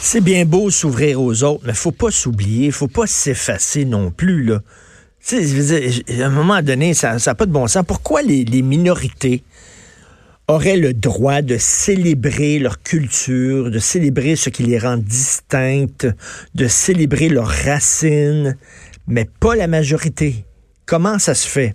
C'est bien beau s'ouvrir aux autres, mais faut pas s'oublier, faut pas s'effacer non plus. Là. Tu sais, à un moment donné, ça n'a pas de bon sens. Pourquoi les, les minorités auraient le droit de célébrer leur culture, de célébrer ce qui les rend distinctes, de célébrer leurs racines, mais pas la majorité? Comment ça se fait?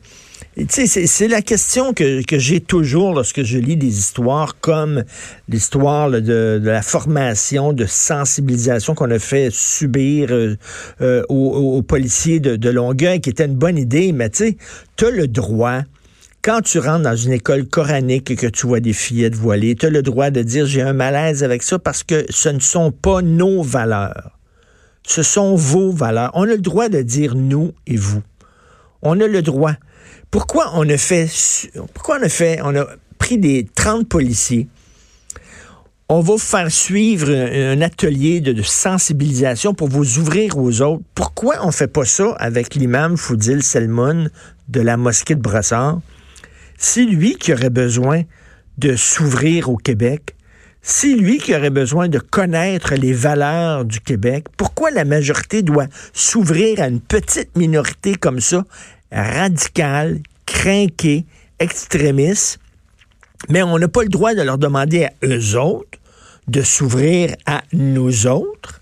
C'est la question que, j'ai toujours lorsque je lis des histoires comme l'histoire de, la formation, de sensibilisation qu'on a fait subir euh, euh, aux, policiers de, de Longueuil, qui était une bonne idée, mais tu sais, tu as le droit quand tu rentres dans une école coranique et que tu vois des fillettes voilées, tu as le droit de dire j'ai un malaise avec ça parce que ce ne sont pas nos valeurs. Ce sont vos valeurs. On a le droit de dire nous et vous. On a le droit. Pourquoi on a fait, pourquoi on a pris des 30 policiers, on va vous faire suivre un, atelier de, sensibilisation pour vous ouvrir aux autres. Pourquoi on fait pas ça avec l'imam Foudil Selmoun de la mosquée de Brassard? C'est lui qui aurait besoin de s'ouvrir au Québec. C'est lui qui aurait besoin de connaître les valeurs du Québec. Pourquoi la majorité doit s'ouvrir à une petite minorité comme ça? Radicales, crinqués, extrémistes, mais on n'a pas le droit de leur demander à eux autres de s'ouvrir à nous autres.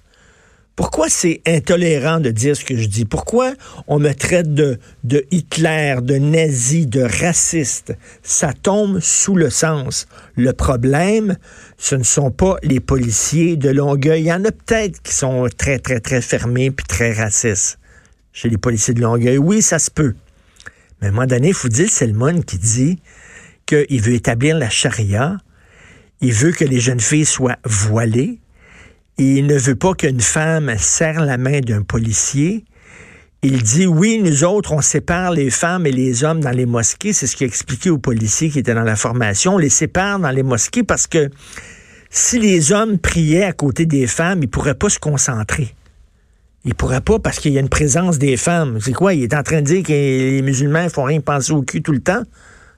Pourquoi c'est intolérant de dire ce que je dis? Pourquoi on me traite de, de Hitler, de nazi, de raciste? Ça tombe sous le sens. Le problème, ce ne sont pas les policiers de Longueuil. Il y en a peut-être qui sont très, très, très fermés puis très racistes chez les policiers de Longueuil. Oui, ça se peut. Mais à un moment donné, dire Selmon qui dit qu'il veut établir la charia, il veut que les jeunes filles soient voilées, il ne veut pas qu'une femme serre la main d'un policier. Il dit oui, nous autres, on sépare les femmes et les hommes dans les mosquées. C'est ce qu'il a expliqué aux policiers qui étaient dans la formation. On les sépare dans les mosquées parce que si les hommes priaient à côté des femmes, ils pourraient pas se concentrer. Il pourrait pas parce qu'il y a une présence des femmes. C'est quoi? Il est en train de dire que les musulmans font rien penser au cul tout le temps?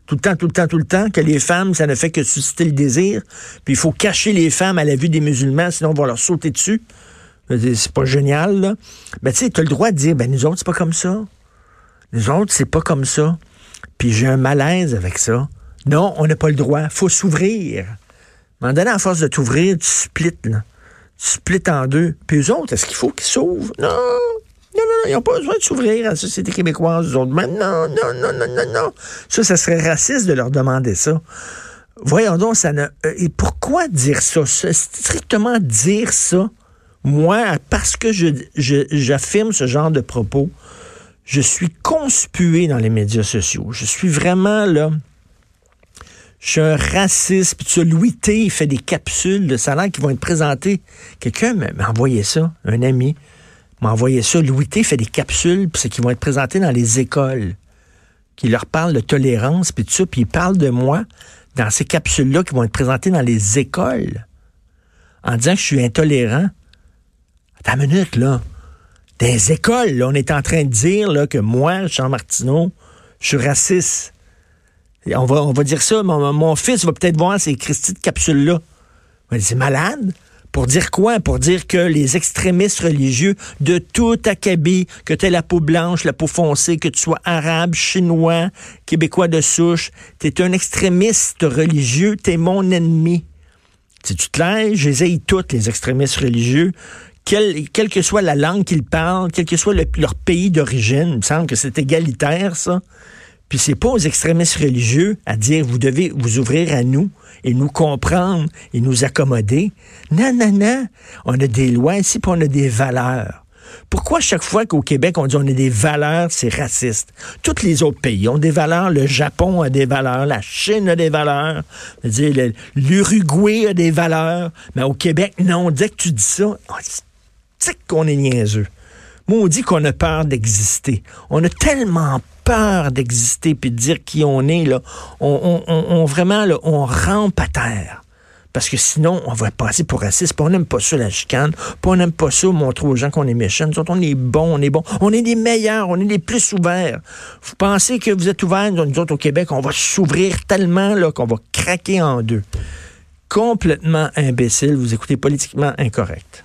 Tout le temps, tout le temps, tout le temps, que les femmes, ça ne fait que susciter le désir. Puis il faut cacher les femmes à la vue des musulmans, sinon on va leur sauter dessus. C'est pas génial, là. Ben, tu sais, as le droit de dire, ben, nous autres, c'est pas comme ça. Nous autres, c'est pas comme ça. Puis j'ai un malaise avec ça. Non, on n'a pas le droit. faut s'ouvrir. À un moment à force de t'ouvrir, tu splits, là split en deux. Puis eux autres, est-ce qu'il faut qu'ils s'ouvrent? Non. Non, non, non, ils n'ont pas besoin de s'ouvrir à la société québécoise, eux autres. Non, non, non, non, non, non. Ça, ça serait raciste de leur demander ça. Voyons donc, ça ne. Euh, et pourquoi dire ça? Strictement dire ça, moi, parce que j'affirme ce genre de propos, je suis conspué dans les médias sociaux. Je suis vraiment là je suis un raciste. Puis tu Louis T, fait des capsules de salaire qui vont être présentées. Quelqu'un m'a envoyé ça, un ami m'a envoyé ça. Louis T fait des capsules puis qui vont être présentées dans les écoles, qui leur parlent de tolérance, puis tout ça, puis il parle de moi dans ces capsules-là qui vont être présentées dans les écoles, en disant que je suis intolérant. Attends une minute, là. Les écoles, on est en train de dire là, que moi, Jean Martineau, je suis raciste. On va, on va dire ça, mon, fils va peut-être voir ces Christy de capsules-là. C'est malade. Pour dire quoi? Pour dire que les extrémistes religieux de tout acabit, que tu la peau blanche, la peau foncée, que tu sois arabe, chinois, québécois de souche, tu es un extrémiste religieux, tu es mon ennemi. C'est-tu clair? Je les toutes, les extrémistes religieux. Quelle, quelle que soit la langue qu'ils parlent, quel que soit leur pays d'origine, il me semble que c'est égalitaire, ça. Puis c'est pas aux extrémistes religieux à dire vous devez vous ouvrir à nous et nous comprendre et nous accommoder. Non, non, non. On a des lois ici, puis on a des valeurs. Pourquoi chaque fois qu'au Québec, on dit on a des valeurs, c'est raciste? Tous les autres pays ont des valeurs. Le Japon a des valeurs. La Chine a des valeurs. L'Uruguay a des valeurs. Mais au Québec, non. Dès que tu dis ça, c'est qu'on est niaiseux? Moi, on dit qu'on a peur d'exister. On a tellement peur d'exister puis de dire qui on est, là. On, on vraiment, là, on rampe à terre. Parce que sinon, on va passer pour raciste. on n'aime pas ça, la chicane. on n'aime pas ça, montrer aux gens qu'on est méchants. Nous autres, on est bons, on est bons. On est les meilleurs, on est les plus ouverts. Vous pensez que vous êtes ouverts, nous autres, au Québec, on va s'ouvrir tellement là qu'on va craquer en deux. Complètement imbécile. Vous écoutez politiquement incorrect.